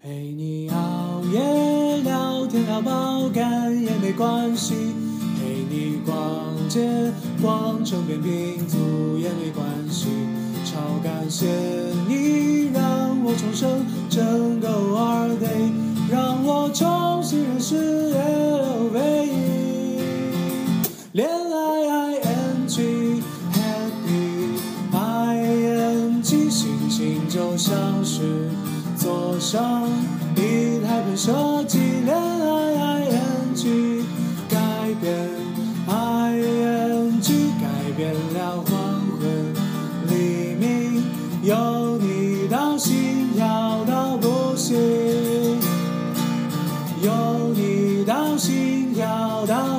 陪你熬夜聊天聊爆肝也没关系，陪你逛街逛成扁平足也没关系。超感谢你让我重生，整个 All Day 让我重新认识 LV。恋爱 ing happy ing 心情就像是坐上一台本设计恋爱 ING，改变 ING，改变了黄昏黎明，有你到心跳到不行，有你到心跳到。